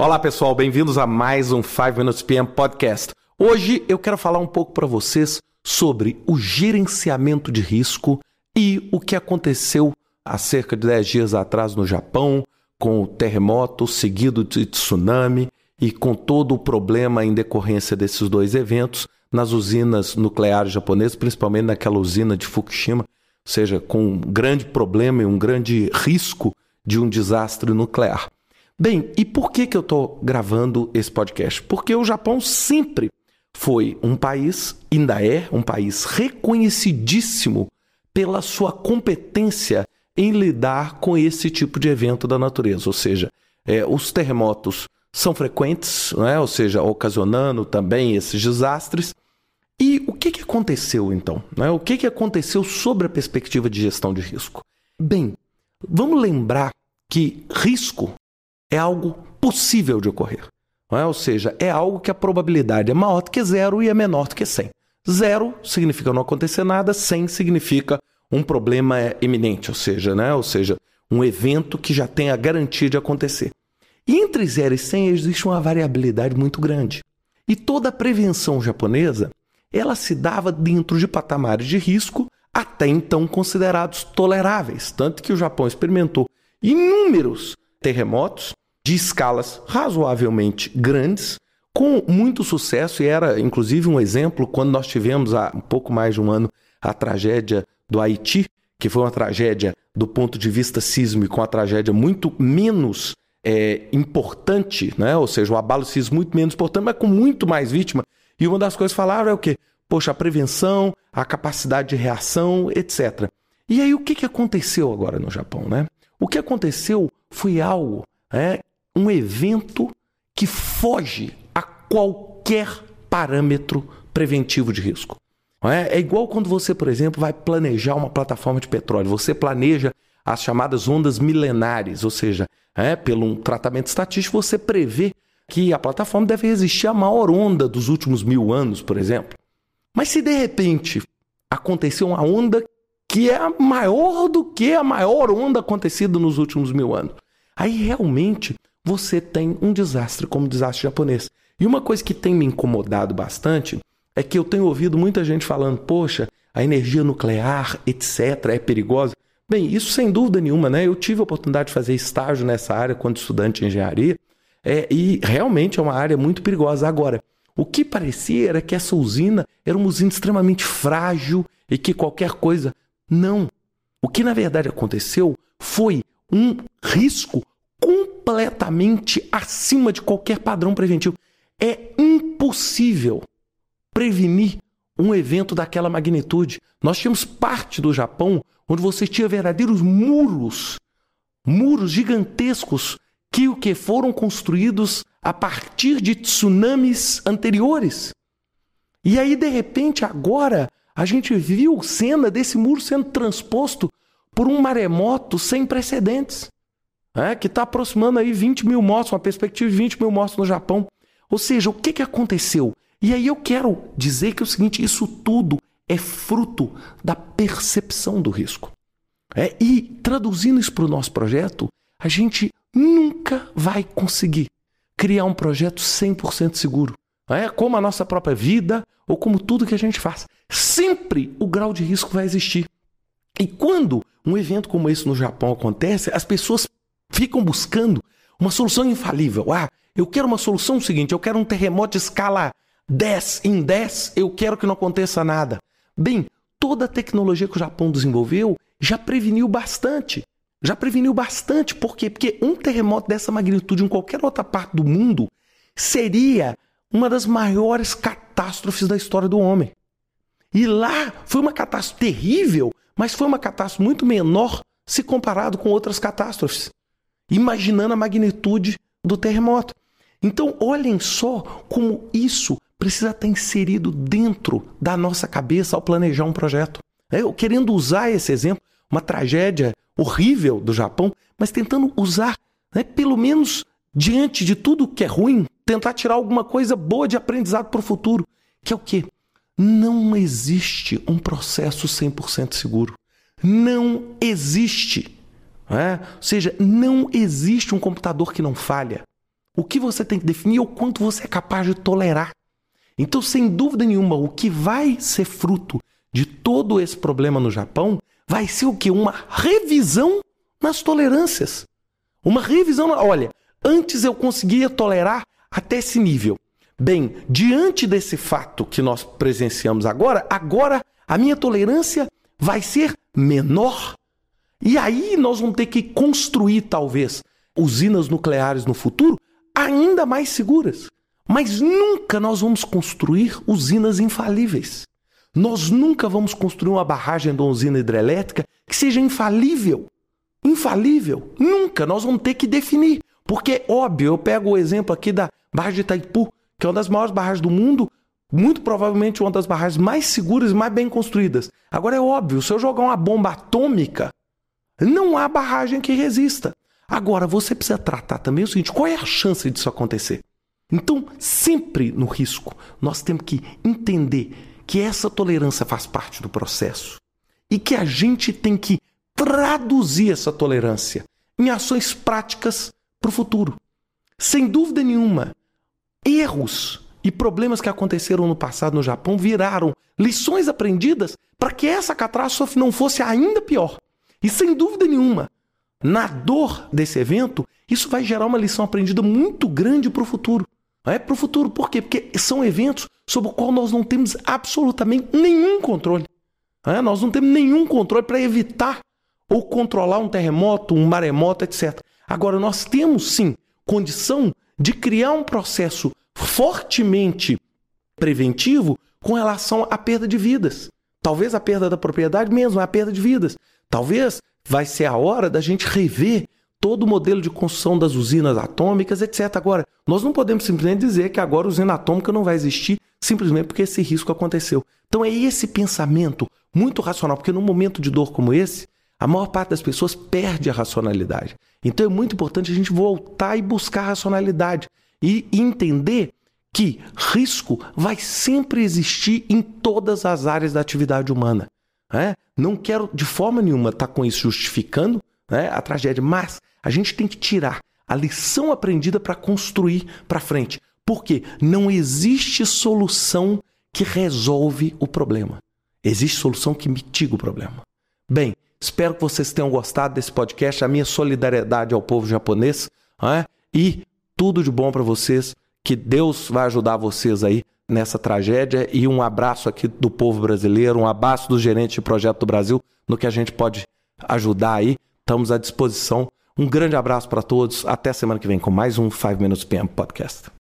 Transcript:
Olá pessoal, bem-vindos a mais um 5 Minutes PM Podcast. Hoje eu quero falar um pouco para vocês sobre o gerenciamento de risco e o que aconteceu há cerca de 10 dias atrás no Japão, com o terremoto seguido de tsunami e com todo o problema em decorrência desses dois eventos nas usinas nucleares japonesas, principalmente naquela usina de Fukushima, ou seja, com um grande problema e um grande risco de um desastre nuclear. Bem, e por que, que eu estou gravando esse podcast? Porque o Japão sempre foi um país, ainda é um país reconhecidíssimo pela sua competência em lidar com esse tipo de evento da natureza. Ou seja, é, os terremotos são frequentes, né? ou seja, ocasionando também esses desastres. E o que, que aconteceu então? Né? O que, que aconteceu sobre a perspectiva de gestão de risco? Bem, vamos lembrar que risco é algo possível de ocorrer. É? Ou seja, é algo que a probabilidade é maior do que zero e é menor do que 100. Zero significa não acontecer nada, 100 significa um problema iminente, ou seja, né? ou seja, um evento que já tem a garantia de acontecer. E entre 0 e 100 existe uma variabilidade muito grande. E toda a prevenção japonesa, ela se dava dentro de patamares de risco até então considerados toleráveis, tanto que o Japão experimentou inúmeros terremotos de escalas razoavelmente grandes, com muito sucesso, e era inclusive um exemplo quando nós tivemos há um pouco mais de um ano a tragédia do Haiti, que foi uma tragédia do ponto de vista sísmico, uma tragédia muito menos é, importante, né? ou seja, o abalo sísmico muito menos importante, mas com muito mais vítima. E uma das coisas que falaram é o quê? Poxa, a prevenção, a capacidade de reação, etc. E aí o que, aconteceu agora no Japão? Né? O que aconteceu foi algo, é, um evento que foge a qualquer parâmetro preventivo de risco. É? é igual quando você, por exemplo, vai planejar uma plataforma de petróleo. Você planeja as chamadas ondas milenares, ou seja, é, pelo um tratamento estatístico, você prevê que a plataforma deve resistir à maior onda dos últimos mil anos, por exemplo. Mas se de repente aconteceu uma onda que é maior do que a maior onda acontecida nos últimos mil anos, aí realmente você tem um desastre como o desastre japonês. E uma coisa que tem me incomodado bastante é que eu tenho ouvido muita gente falando, poxa, a energia nuclear, etc., é perigosa. Bem, isso sem dúvida nenhuma, né? Eu tive a oportunidade de fazer estágio nessa área quando estudante de engenharia, é, e realmente é uma área muito perigosa. Agora, o que parecia era que essa usina era uma usina extremamente frágil e que qualquer coisa. Não. O que na verdade aconteceu foi um risco completamente acima de qualquer padrão preventivo. É impossível prevenir um evento daquela magnitude. Nós tínhamos parte do Japão onde você tinha verdadeiros muros, muros gigantescos que o que foram construídos a partir de tsunamis anteriores. E aí de repente agora a gente viu cena desse muro sendo transposto por um maremoto sem precedentes, é, que está aproximando aí 20 mil mortos, uma perspectiva de 20 mil mortos no Japão. Ou seja, o que, que aconteceu? E aí eu quero dizer que é o seguinte: isso tudo é fruto da percepção do risco. É, e traduzindo isso para o nosso projeto, a gente nunca vai conseguir criar um projeto 100% seguro. É como a nossa própria vida ou como tudo que a gente faz. Sempre o grau de risco vai existir. E quando um evento como esse no Japão acontece, as pessoas ficam buscando uma solução infalível. Ah, eu quero uma solução seguinte, eu quero um terremoto de escala 10 em 10, eu quero que não aconteça nada. Bem, toda a tecnologia que o Japão desenvolveu já preveniu bastante. Já preveniu bastante. Por quê? Porque um terremoto dessa magnitude em qualquer outra parte do mundo seria uma das maiores catástrofes da história do homem. E lá foi uma catástrofe terrível, mas foi uma catástrofe muito menor se comparado com outras catástrofes. Imaginando a magnitude do terremoto. Então, olhem só como isso precisa estar inserido dentro da nossa cabeça ao planejar um projeto. É, eu querendo usar esse exemplo, uma tragédia horrível do Japão, mas tentando usar, né, pelo menos diante de tudo que é ruim, tentar tirar alguma coisa boa de aprendizado para o futuro, que é o quê? Não existe um processo 100% seguro. Não existe. É? Ou seja, não existe um computador que não falha. O que você tem que definir é o quanto você é capaz de tolerar. Então, sem dúvida nenhuma, o que vai ser fruto de todo esse problema no Japão vai ser o que? Uma revisão nas tolerâncias. Uma revisão. Olha, antes eu conseguia tolerar até esse nível. Bem, diante desse fato que nós presenciamos agora, agora a minha tolerância vai ser menor. E aí nós vamos ter que construir, talvez, usinas nucleares no futuro ainda mais seguras. Mas nunca nós vamos construir usinas infalíveis. Nós nunca vamos construir uma barragem de uma usina hidrelétrica que seja infalível. Infalível. Nunca. Nós vamos ter que definir. Porque, óbvio, eu pego o exemplo aqui da barragem de Itaipu, que é uma das maiores barragens do mundo, muito provavelmente uma das barragens mais seguras e mais bem construídas. Agora é óbvio, se eu jogar uma bomba atômica, não há barragem que resista. Agora, você precisa tratar também o seguinte: qual é a chance disso acontecer? Então, sempre no risco, nós temos que entender que essa tolerância faz parte do processo e que a gente tem que traduzir essa tolerância em ações práticas para o futuro. Sem dúvida nenhuma, erros e problemas que aconteceram no passado no Japão viraram lições aprendidas para que essa catástrofe não fosse ainda pior. E sem dúvida nenhuma, na dor desse evento, isso vai gerar uma lição aprendida muito grande para o futuro. É para o futuro, por quê? Porque são eventos sobre os quais nós não temos absolutamente nenhum controle. É? Nós não temos nenhum controle para evitar ou controlar um terremoto, um maremoto, etc. Agora, nós temos sim condição de criar um processo fortemente preventivo com relação à perda de vidas. Talvez a perda da propriedade mesmo, a perda de vidas. Talvez vai ser a hora da gente rever todo o modelo de construção das usinas atômicas, etc. Agora, nós não podemos simplesmente dizer que agora a usina atômica não vai existir simplesmente porque esse risco aconteceu. Então é esse pensamento muito racional, porque num momento de dor como esse, a maior parte das pessoas perde a racionalidade. Então é muito importante a gente voltar e buscar a racionalidade e entender que risco vai sempre existir em todas as áreas da atividade humana. Né? Não quero de forma nenhuma estar tá com isso justificando né, a tragédia, mas a gente tem que tirar a lição aprendida para construir para frente. Porque não existe solução que resolve o problema. Existe solução que mitiga o problema. Bem, espero que vocês tenham gostado desse podcast. A minha solidariedade ao povo japonês né? e tudo de bom para vocês. Que Deus vai ajudar vocês aí nessa tragédia e um abraço aqui do povo brasileiro, um abraço do gerente de projeto do Brasil no que a gente pode ajudar aí. Estamos à disposição. Um grande abraço para todos. Até semana que vem com mais um 5 Minutes PM Podcast.